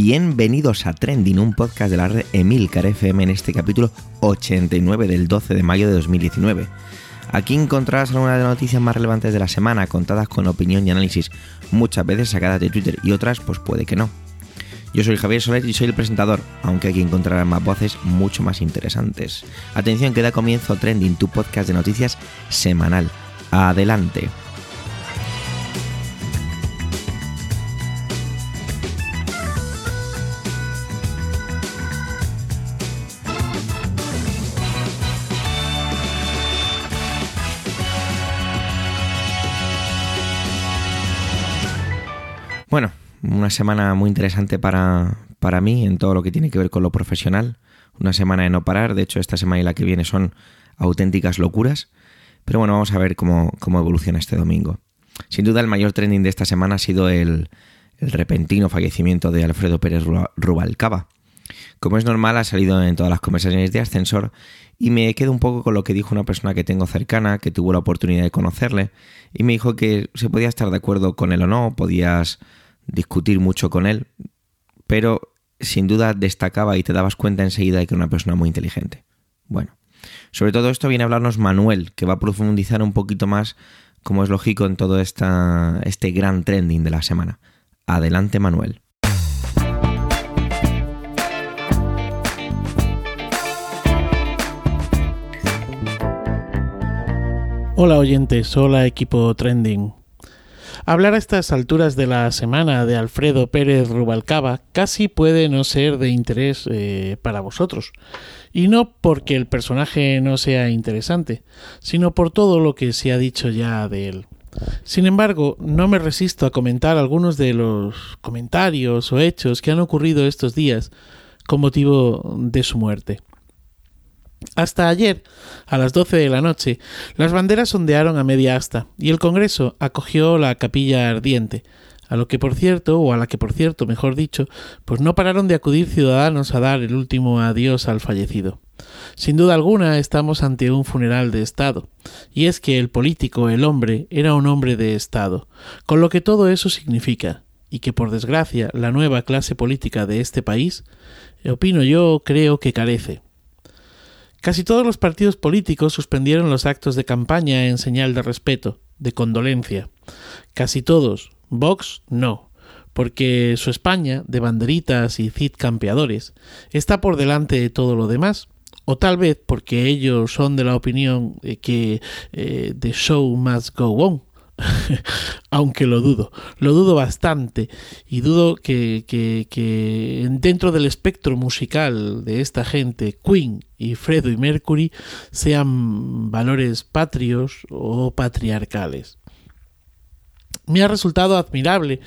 Bienvenidos a Trending, un podcast de la red Emilcar FM en este capítulo 89 del 12 de mayo de 2019. Aquí encontrarás algunas de las noticias más relevantes de la semana, contadas con opinión y análisis, muchas veces sacadas de Twitter y otras pues puede que no. Yo soy Javier Soler y soy el presentador, aunque aquí encontrarás más voces mucho más interesantes. Atención que da comienzo Trending, tu podcast de noticias semanal. Adelante. Bueno, una semana muy interesante para, para mí en todo lo que tiene que ver con lo profesional. Una semana de no parar. De hecho, esta semana y la que viene son auténticas locuras. Pero bueno, vamos a ver cómo, cómo evoluciona este domingo. Sin duda, el mayor trending de esta semana ha sido el, el repentino fallecimiento de Alfredo Pérez Rubalcaba. Como es normal, ha salido en todas las conversaciones de ascensor y me quedo un poco con lo que dijo una persona que tengo cercana, que tuvo la oportunidad de conocerle, y me dijo que se podía estar de acuerdo con él o no, podías discutir mucho con él, pero sin duda destacaba y te dabas cuenta enseguida de que era una persona muy inteligente. Bueno, sobre todo esto viene a hablarnos Manuel, que va a profundizar un poquito más, como es lógico, en todo esta, este gran trending de la semana. Adelante, Manuel. Hola oyentes, hola equipo trending. Hablar a estas alturas de la semana de Alfredo Pérez Rubalcaba casi puede no ser de interés eh, para vosotros. Y no porque el personaje no sea interesante, sino por todo lo que se ha dicho ya de él. Sin embargo, no me resisto a comentar algunos de los comentarios o hechos que han ocurrido estos días con motivo de su muerte. Hasta ayer, a las 12 de la noche, las banderas ondearon a media asta y el Congreso acogió la capilla ardiente, a lo que por cierto, o a la que por cierto, mejor dicho, pues no pararon de acudir ciudadanos a dar el último adiós al fallecido. Sin duda alguna estamos ante un funeral de Estado, y es que el político, el hombre, era un hombre de Estado, con lo que todo eso significa, y que por desgracia la nueva clase política de este país, opino yo, creo que carece. Casi todos los partidos políticos suspendieron los actos de campaña en señal de respeto, de condolencia. Casi todos. Vox no, porque su España, de banderitas y cid campeadores, está por delante de todo lo demás, o tal vez porque ellos son de la opinión que eh, the show must go on, aunque lo dudo, lo dudo bastante y dudo que, que, que, dentro del espectro musical de esta gente, Queen y Fredo y Mercury sean valores patrios o patriarcales. Me ha resultado admirable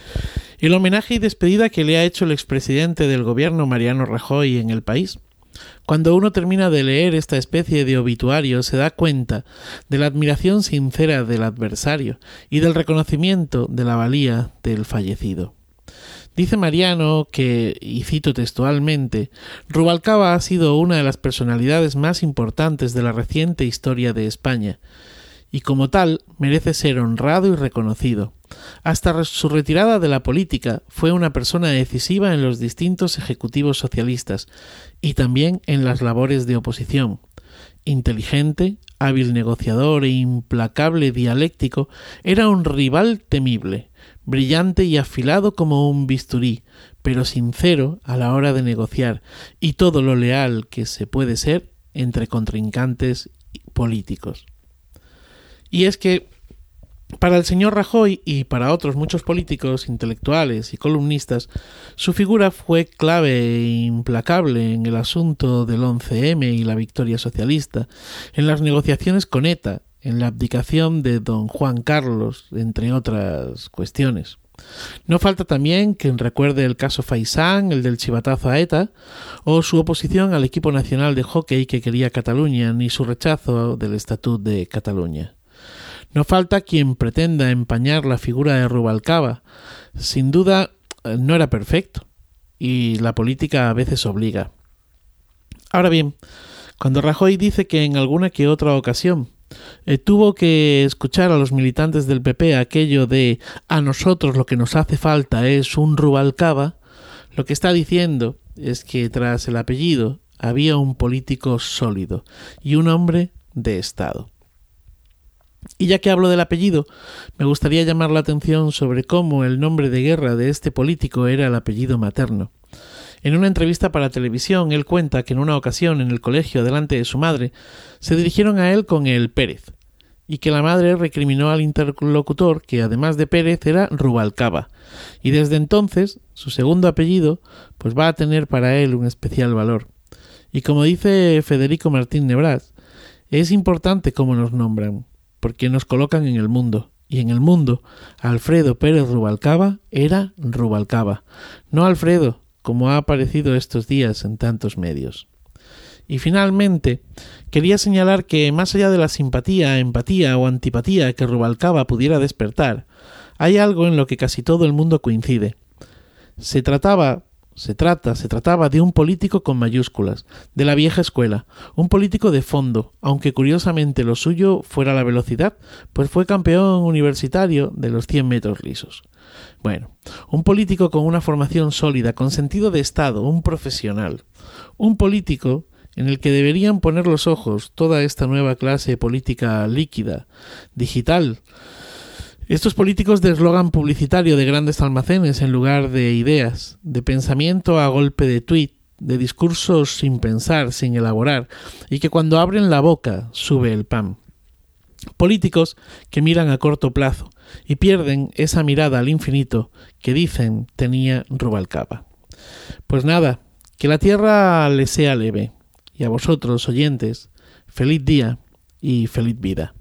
el homenaje y despedida que le ha hecho el expresidente del gobierno Mariano Rajoy en el país. Cuando uno termina de leer esta especie de obituario se da cuenta de la admiración sincera del adversario y del reconocimiento de la valía del fallecido. Dice Mariano que, y cito textualmente, Rubalcaba ha sido una de las personalidades más importantes de la reciente historia de España, y como tal merece ser honrado y reconocido. Hasta su retirada de la política fue una persona decisiva en los distintos ejecutivos socialistas y también en las labores de oposición. Inteligente, hábil negociador e implacable dialéctico, era un rival temible, brillante y afilado como un bisturí, pero sincero a la hora de negociar, y todo lo leal que se puede ser entre contrincantes políticos. Y es que para el señor Rajoy y para otros muchos políticos, intelectuales y columnistas, su figura fue clave e implacable en el asunto del 11M y la victoria socialista, en las negociaciones con ETA, en la abdicación de don Juan Carlos, entre otras cuestiones. No falta también quien recuerde el caso Faisán, el del chivatazo a ETA, o su oposición al equipo nacional de hockey que quería Cataluña, ni su rechazo del Estatut de Cataluña. No falta quien pretenda empañar la figura de Rubalcaba. Sin duda, eh, no era perfecto, y la política a veces obliga. Ahora bien, cuando Rajoy dice que en alguna que otra ocasión eh, tuvo que escuchar a los militantes del PP aquello de a nosotros lo que nos hace falta es un Rubalcaba, Lo que está diciendo es que tras el apellido había un político sólido y un hombre de Estado. Y ya que hablo del apellido, me gustaría llamar la atención sobre cómo el nombre de guerra de este político era el apellido materno. En una entrevista para televisión, él cuenta que en una ocasión en el colegio delante de su madre se dirigieron a él con el Pérez, y que la madre recriminó al interlocutor que además de Pérez era Rubalcaba, y desde entonces su segundo apellido pues va a tener para él un especial valor. Y como dice Federico Martín Nebras, es importante cómo nos nombran, porque nos colocan en el mundo, y en el mundo Alfredo Pérez Rubalcaba era Rubalcaba, no Alfredo, como ha aparecido estos días en tantos medios. Y finalmente, quería señalar que más allá de la simpatía, empatía o antipatía que Rubalcaba pudiera despertar, hay algo en lo que casi todo el mundo coincide. Se trataba, se trata, se trataba de un político con mayúsculas, de la vieja escuela, un político de fondo, aunque curiosamente lo suyo fuera la velocidad, pues fue campeón universitario de los 100 metros lisos. Bueno, un político con una formación sólida, con sentido de Estado, un profesional. Un político en el que deberían poner los ojos toda esta nueva clase política líquida, digital. Estos políticos de eslogan publicitario de grandes almacenes en lugar de ideas, de pensamiento a golpe de tuit, de discursos sin pensar, sin elaborar, y que cuando abren la boca sube el pan. Políticos que miran a corto plazo y pierden esa mirada al infinito que dicen tenía Rubalcaba. Pues nada, que la tierra le sea leve, y a vosotros, oyentes, feliz día y feliz vida.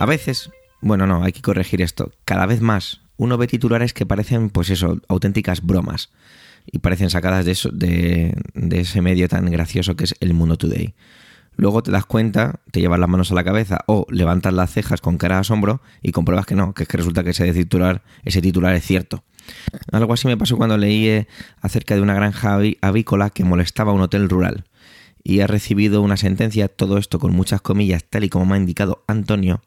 A veces, bueno, no, hay que corregir esto, cada vez más uno ve titulares que parecen, pues eso, auténticas bromas, y parecen sacadas de, eso, de, ese medio tan gracioso que es el Mundo Today. Luego te das cuenta, te llevas las manos a la cabeza o levantas las cejas con cara de asombro y compruebas que no, que es que resulta que ese titular, ese titular es cierto. Algo así me pasó cuando leí eh, acerca de una granja avícola que molestaba a un hotel rural y ha recibido una sentencia, todo esto con muchas comillas, tal y como me ha indicado Antonio,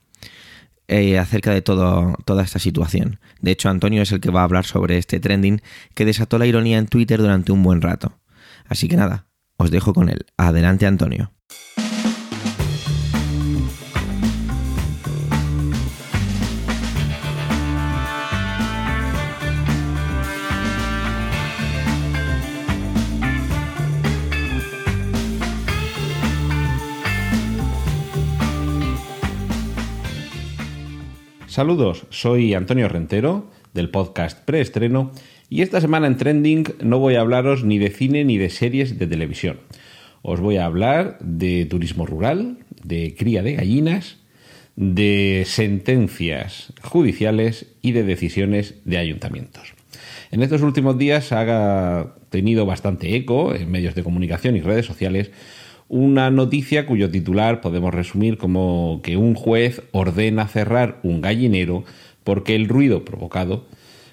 eh, acerca de todo, toda esta situación. De hecho, Antonio es el que va a hablar sobre este trending que desató la ironía en Twitter durante un buen rato. Así que nada, os dejo con él. Adelante, Antonio. Saludos, soy Antonio Rentero del podcast Preestreno y esta semana en Trending no voy a hablaros ni de cine ni de series de televisión. Os voy a hablar de turismo rural, de cría de gallinas, de sentencias judiciales y de decisiones de ayuntamientos. En estos últimos días ha tenido bastante eco en medios de comunicación y redes sociales una noticia cuyo titular podemos resumir como que un juez ordena cerrar un gallinero porque el ruido provocado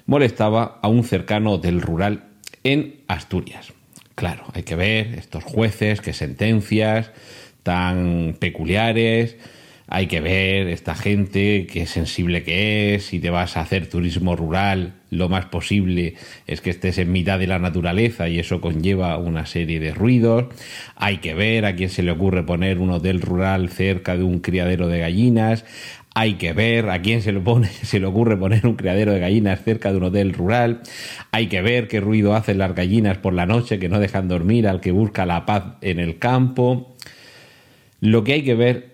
molestaba a un cercano hotel rural en Asturias. Claro, hay que ver estos jueces, qué sentencias tan peculiares, hay que ver esta gente qué sensible que es, si te vas a hacer turismo rural, lo más posible es que estés en mitad de la naturaleza y eso conlleva una serie de ruidos. Hay que ver a quién se le ocurre poner un hotel rural cerca de un criadero de gallinas. Hay que ver a quién se le, pone, se le ocurre poner un criadero de gallinas cerca de un hotel rural. Hay que ver qué ruido hacen las gallinas por la noche que no dejan dormir al que busca la paz en el campo. Lo que hay que ver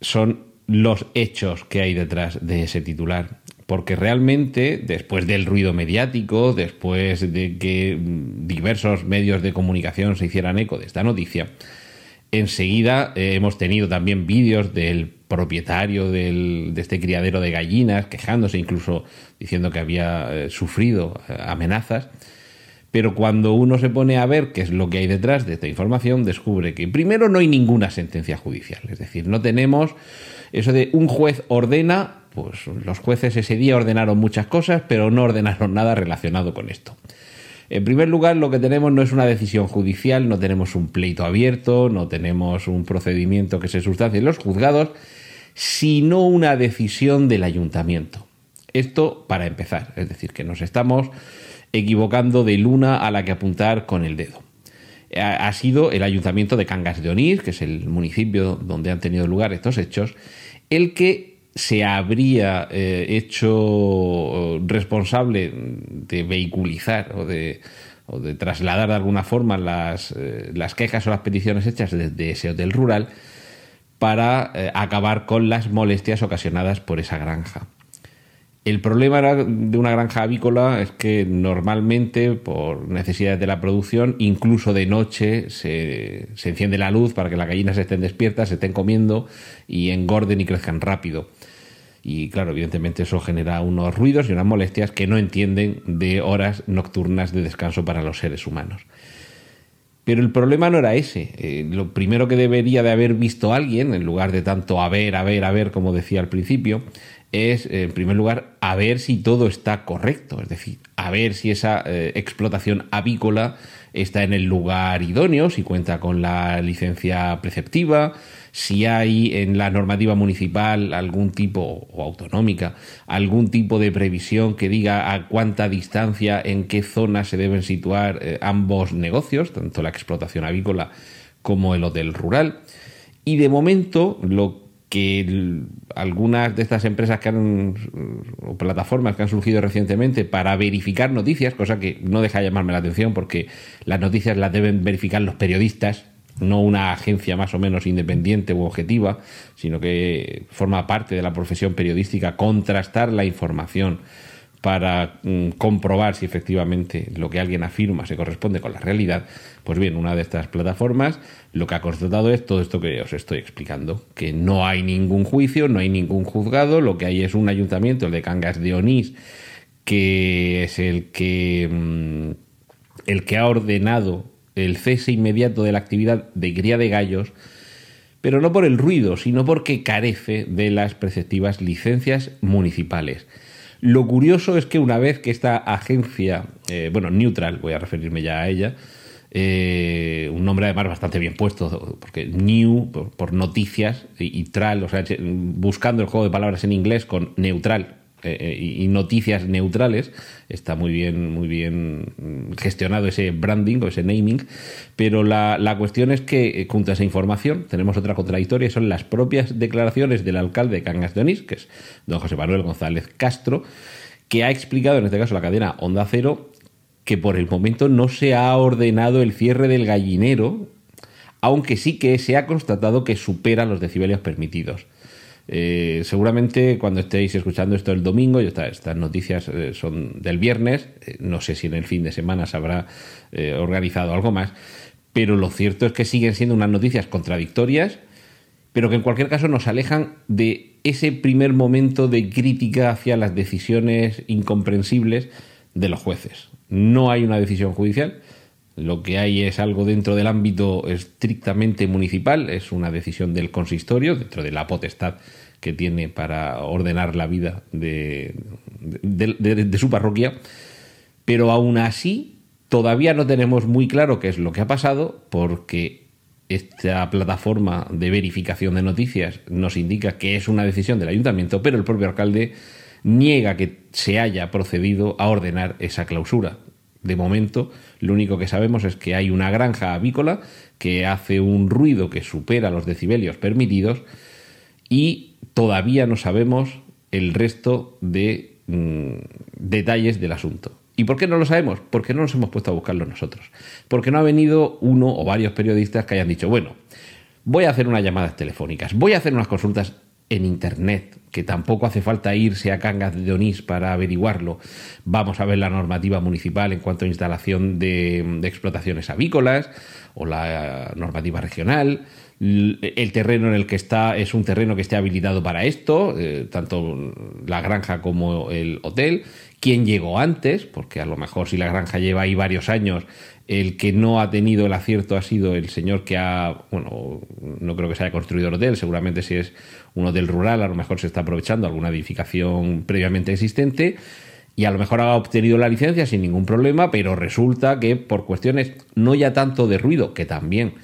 son los hechos que hay detrás de ese titular. Porque realmente, después del ruido mediático, después de que diversos medios de comunicación se hicieran eco de esta noticia, enseguida eh, hemos tenido también vídeos del propietario de este criadero de gallinas, quejándose incluso diciendo que había eh, sufrido eh, amenazas. Pero cuando uno se pone a ver qué es lo que hay detrás de esta información, descubre que primero no hay ninguna sentencia judicial. Es decir, no tenemos eso de un juez ordena, pues los jueces ese día ordenaron muchas cosas, pero no ordenaron nada relacionado con esto. En primer lugar, lo que tenemos no es una decisión judicial, no tenemos un pleito abierto, no tenemos un procedimiento que se sustancie en los juzgados, sino una decisión del ayuntamiento. Esto para empezar, es decir, que nos estamos equivocando de luna a la que apuntar con el dedo. Ha sido el ayuntamiento de Cangas de Onís, que es el municipio donde han tenido lugar estos hechos, el que se habría eh, hecho responsable de vehiculizar o de, trasladar de alguna forma las, eh, las, quejas o las peticiones hechas desde ese hotel rural para eh, acabar con las molestias ocasionadas por esa granja. El problema de una granja avícola es que normalmente, por necesidades de la producción, incluso de noche se, se, enciende la luz para que las gallinas estén despiertas, se estén comiendo y engorden y crezcan rápido. Y claro, evidentemente eso genera unos ruidos y unas molestias que no entienden de horas nocturnas de descanso para los seres humanos. Pero el problema no era ese. Eh, lo primero que debería de haber visto alguien, en lugar de tanto a ver, a ver, a ver, como decía al principio, es, en primer lugar, a ver si todo está correcto, es decir, a ver si esa eh, explotación avícola está en el lugar idóneo, si cuenta con la licencia preceptiva, si hay en la normativa municipal algún tipo, o autonómica, algún tipo de previsión que diga a cuánta distancia, en qué zona se deben situar eh, ambos negocios, tanto la explotación avícola como el hotel rural. Y de momento, lo que algunas de estas empresas que han o plataformas que han surgido recientemente para verificar noticias, cosa que no deja de llamarme la atención porque las noticias las deben verificar los periodistas, no una agencia más o menos independiente u objetiva, sino que forma parte de la profesión periodística contrastar la información para mm, comprobar si efectivamente lo que alguien afirma se corresponde con la realidad, pues bien, una de estas plataformas lo que ha constatado es todo esto que os estoy explicando, que no hay ningún juicio, no hay ningún juzgado, lo que hay es un ayuntamiento, el de Cangas de Onís, que es el que, mm, el que ha ordenado el cese inmediato de la actividad de cría de gallos, pero no por el ruido, sino porque carece de las preceptivas licencias municipales. Lo curioso es que una vez que esta agencia, eh, bueno, Neutral, voy a referirme ya a ella, eh, un nombre además bastante bien puesto, porque New, por, noticias, y, Tral, o sea, buscando el juego de palabras en inglés con neutral, eh, eh, y noticias neutrales. Está muy bien, muy bien gestionado ese branding o ese naming. Pero la, cuestión es que, junto a esa información, tenemos otra contradictoria, son las propias declaraciones del alcalde de Cangas de Onís, que es don José Manuel González Castro, que ha explicado, en este caso la cadena Onda Cero, que por el momento no se ha ordenado el cierre del gallinero, aunque sí que se ha constatado que supera los decibelios permitidos. Eh, seguramente cuando estéis escuchando esto el domingo, y estas noticias eh, son del viernes, eh, no sé si en el fin de semana se habrá organizado algo más, pero lo cierto es que siguen siendo unas noticias contradictorias, pero que en cualquier caso nos alejan de ese primer momento de crítica hacia las decisiones incomprensibles de los jueces. No hay una decisión judicial, lo que hay es algo dentro del ámbito estrictamente municipal, es una decisión del consistorio, dentro de la potestad que tiene para ordenar la vida de, su parroquia, pero aún así todavía no tenemos muy claro qué es lo que ha pasado porque esta plataforma de verificación de noticias nos indica que es una decisión del ayuntamiento, pero el propio alcalde niega que se haya procedido a ordenar esa clausura. De momento, lo único que sabemos es que hay una granja avícola que hace un ruido que supera los decibelios permitidos y todavía no sabemos el resto de mm, detalles del asunto. ¿Y por qué no lo sabemos? Porque no nos hemos puesto a buscarlo nosotros. Porque no ha venido uno o varios periodistas que hayan dicho, bueno, voy a hacer unas llamadas telefónicas, voy a hacer unas consultas en Internet, que tampoco hace falta irse a Cangas de Onís para averiguarlo. Vamos a ver la normativa municipal en cuanto a instalación de, explotaciones avícolas o la normativa regional. El terreno en el que está es un terreno que esté habilitado para esto, eh, tanto la granja como el hotel. ¿Quién llegó antes? Porque a lo mejor si la granja lleva ahí varios años, el que no ha tenido el acierto ha sido el señor que ha, bueno, no creo que se haya construido el hotel, seguramente si es un hotel rural, a lo mejor se está aprovechando alguna edificación previamente existente y a lo mejor ha obtenido la licencia sin ningún problema, pero resulta que por cuestiones no ya tanto de ruido, que también,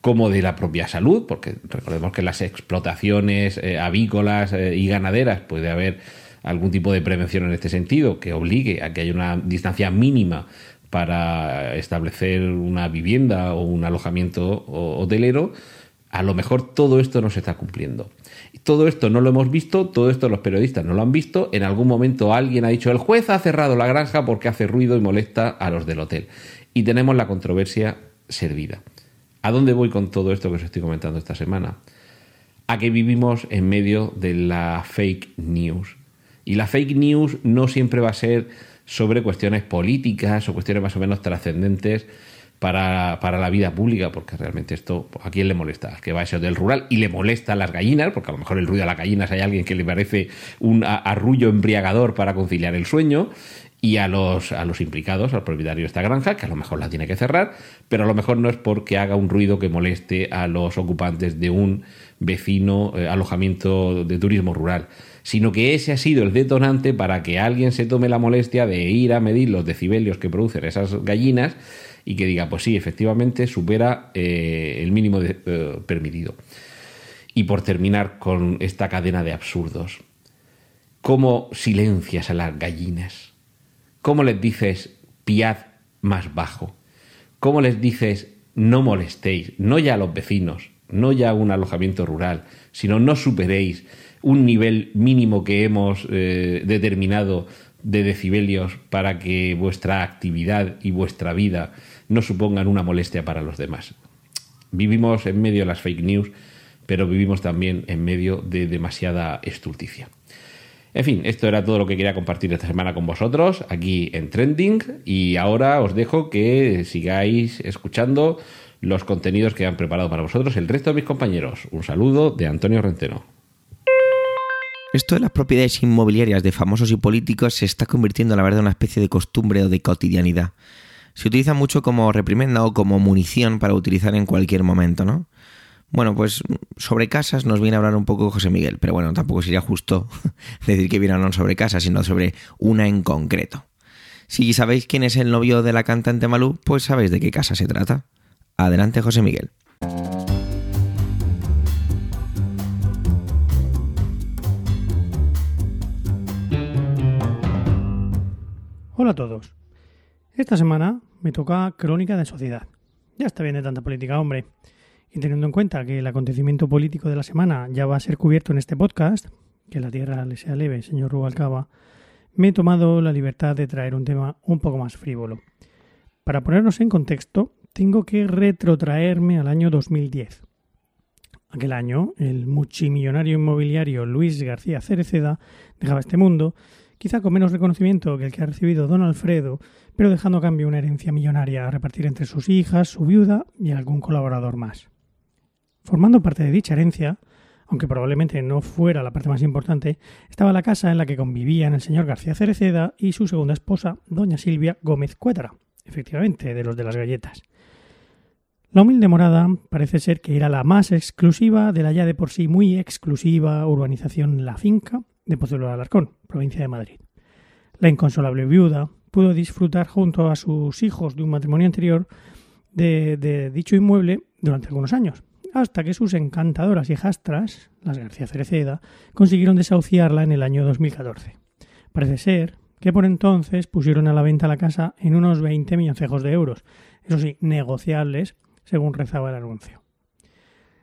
como de la propia salud, porque recordemos que las explotaciones eh, avícolas eh, y ganaderas puede haber algún tipo de prevención en este sentido que obligue a que haya una distancia mínima para establecer una vivienda o un alojamiento hotelero, a lo mejor todo esto no se está cumpliendo. Todo esto no lo hemos visto, todo esto los periodistas no lo han visto. En algún momento alguien ha dicho, el juez ha cerrado la granja porque hace ruido y molesta a los del hotel. Y tenemos la controversia servida. ¿A dónde voy con todo esto que os estoy comentando esta semana? A que vivimos en medio de la fake news. Y la fake news no siempre va a ser sobre cuestiones políticas o cuestiones más o menos trascendentes para, la vida pública, porque realmente esto, ¿a quién le molesta? que va a ser del rural y le molesta a las gallinas, porque a lo mejor el ruido de las gallinas hay alguien que le parece un arrullo embriagador para conciliar el sueño, y a los, a los implicados, al propietario de esta granja, que a lo mejor la tiene que cerrar, pero a lo mejor no es porque haga un ruido que moleste a los ocupantes de un vecino eh, alojamiento de turismo rural, sino que ese ha sido el detonante para que alguien se tome la molestia de ir a medir los decibelios que producen esas gallinas y que diga, pues sí, efectivamente supera eh, el mínimo eh, permitido. Y por terminar con esta cadena de absurdos, ¿cómo silencias a las gallinas? ¿Cómo les dices piad más bajo? ¿Cómo les dices no molestéis? No ya a los vecinos, no ya a un alojamiento rural, sino no superéis un nivel mínimo que hemos eh, determinado de decibelios para que vuestra actividad y vuestra vida no supongan una molestia para los demás. Vivimos en medio de las fake news, pero vivimos también en medio de demasiada estulticia. En fin, esto era todo lo que quería compartir esta semana con vosotros aquí en Trending y ahora os dejo que sigáis escuchando los contenidos que han preparado para vosotros el resto de mis compañeros. Un saludo de Antonio Renteno. Esto de las propiedades inmobiliarias de famosos y políticos se está convirtiendo, la verdad, en una especie de costumbre o de cotidianidad. Se utiliza mucho como reprimenda o como munición para utilizar en cualquier momento, ¿no? Bueno, pues sobre casas nos viene a hablar un poco José Miguel, pero bueno, tampoco sería justo decir que viene a hablar sobre casas, sino sobre una en concreto. Si sabéis quién es el novio de la cantante Malú, pues sabéis de qué casa se trata. Adelante, José Miguel. Hola a todos. Esta semana me toca Crónica de Sociedad. Ya está bien de tanta política, hombre. Y teniendo en cuenta que el acontecimiento político de la semana ya va a ser cubierto en este podcast, que la tierra le sea leve, señor Rubalcaba, me he tomado la libertad de traer un tema un poco más frívolo. Para ponernos en contexto, tengo que retrotraerme al año 2010. Aquel año, el multimillonario inmobiliario Luis García Cereceda dejaba este mundo quizá con menos reconocimiento que el que ha recibido don Alfredo, pero dejando a cambio una herencia millonaria a repartir entre sus hijas, su viuda y algún colaborador más. Formando parte de dicha herencia, aunque probablemente no fuera la parte más importante, estaba la casa en la que convivían el señor García Cereceda y su segunda esposa, doña Silvia Gómez Cuétara, efectivamente, de los de las galletas. La humilde morada parece ser que era la más exclusiva de la ya de por sí muy exclusiva urbanización La Finca, de Pozuelo de Alarcón, provincia de Madrid. La inconsolable viuda pudo disfrutar junto a sus hijos de un matrimonio anterior de, dicho inmueble durante algunos años, hasta que sus encantadoras hijastras, las García Cereceda, consiguieron desahuciarla en el año 2014. Parece ser que por entonces pusieron a la venta la casa en unos 20 milloncejos de euros, eso sí, negociables, según rezaba el anuncio.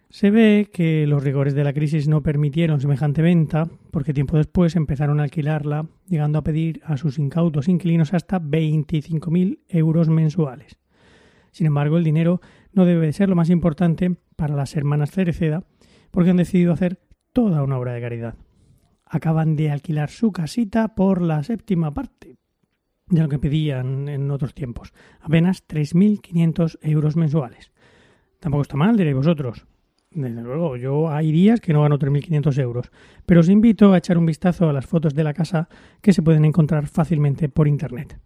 Se ve que los rigores de la crisis no permitieron semejante venta, porque tiempo después empezaron a alquilarla, llegando a pedir a sus incautos inquilinos hasta 25.000 euros mensuales. Sin embargo, el dinero no debe ser lo más importante para las hermanas Cereceda, porque han decidido hacer toda una obra de caridad. Acaban de alquilar su casita por la séptima parte de lo que pedían en otros tiempos, apenas 3.500 euros mensuales. Tampoco está mal, diréis vosotros. Desde luego, yo hay días que no gano 3.500 euros, pero os invito a echar un vistazo a las fotos de la casa que se pueden encontrar fácilmente por Internet.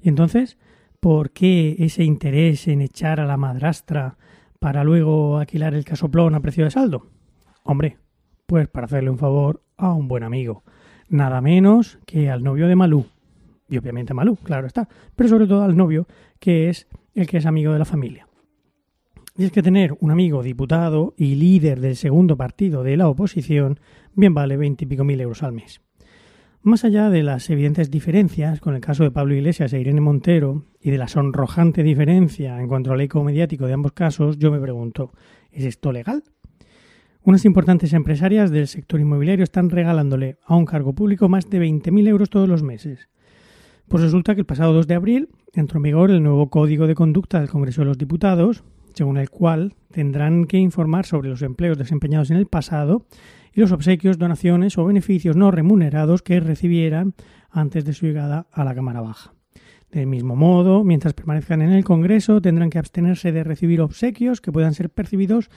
Y entonces, ¿por qué ese interés en echar a la madrastra para luego alquilar el casoplón a precio de saldo? Hombre, pues para hacerle un favor a un buen amigo, nada menos que al novio de Malú. Y obviamente Malú, claro está, pero sobre todo al novio, que es el que es amigo de la familia. Y es que tener un amigo diputado y líder del segundo partido de la oposición bien vale veintipico mil euros al mes. Más allá de las evidentes diferencias con el caso de Pablo Iglesias e Irene Montero y de la sonrojante diferencia en cuanto al eco mediático de ambos casos, yo me pregunto, ¿es esto legal? Unas importantes empresarias del sector inmobiliario están regalándole a un cargo público más de 20.000 euros todos los meses. Pues resulta que el pasado 2 de abril entró en vigor el nuevo Código de Conducta del Congreso de los Diputados, según el cual tendrán que informar sobre los empleos desempeñados en el pasado y los obsequios, donaciones o beneficios no remunerados que recibieran antes de su llegada a la Cámara Baja. Del mismo modo, mientras permanezcan en el Congreso, tendrán que abstenerse de recibir obsequios que puedan ser percibidos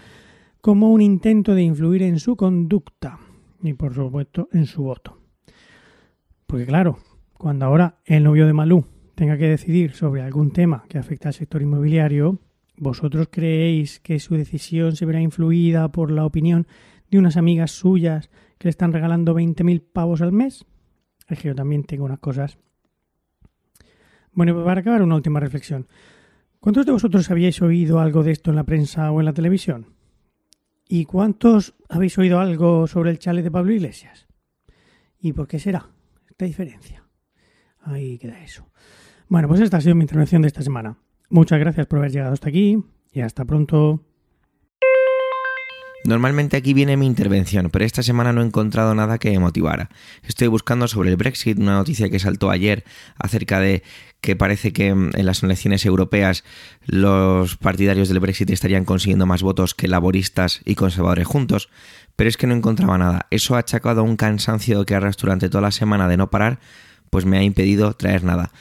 como un intento de influir en su conducta y, por supuesto, en su voto. Porque claro, cuando ahora el novio de Malú tenga que decidir sobre algún tema que afecta al sector inmobiliario, ¿vosotros creéis que su decisión se verá influida por la opinión de unas amigas suyas que le están regalando 20.000 pavos al mes? Es que yo también tengo unas cosas. Bueno, para acabar, una última reflexión. ¿Cuántos de vosotros habíais oído algo de esto en la prensa o en la televisión? ¿Y cuántos habéis oído algo sobre el chale de Pablo Iglesias? ¿Y por qué será esta diferencia? Ahí queda eso. Bueno, pues esta ha sido mi intervención de esta semana. Muchas gracias por haber llegado hasta aquí y hasta pronto. Normalmente aquí viene mi intervención, pero esta semana no he encontrado nada que me motivara. Estoy buscando sobre el Brexit, una noticia que saltó ayer acerca de que parece que en las elecciones europeas los partidarios del Brexit estarían consiguiendo más votos que laboristas y conservadores juntos, pero es que no encontraba nada. Eso ha achacado un cansancio que arrastro durante toda la semana de no parar, pues me ha impedido traer nada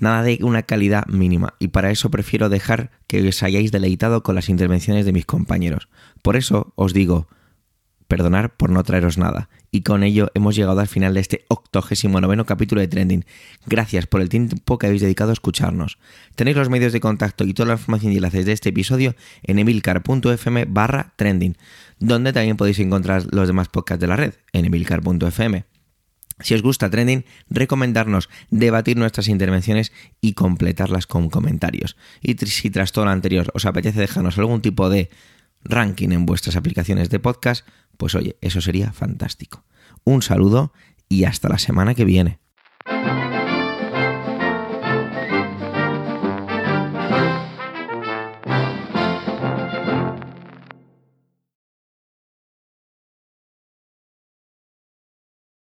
nada de una calidad mínima, y para eso prefiero dejar que os hayáis deleitado con las intervenciones de mis compañeros. Por eso os digo, perdonar por no traeros nada. Y con ello hemos llegado al final de este octogésimo noveno capítulo de Trending. Gracias por el tiempo que habéis dedicado a escucharnos. Tenéis los medios de contacto y toda la información y enlaces de este episodio en emilcar.fm barra trending, donde también podéis encontrar los demás podcasts de la red en emilcar.fm. Si os gusta Trending, recomendarnos debatir nuestras intervenciones y completarlas con comentarios. Y si tras todo lo anterior os apetece dejarnos algún tipo de ranking en vuestras aplicaciones de podcast, pues oye, eso sería fantástico. Un saludo y hasta la semana que viene.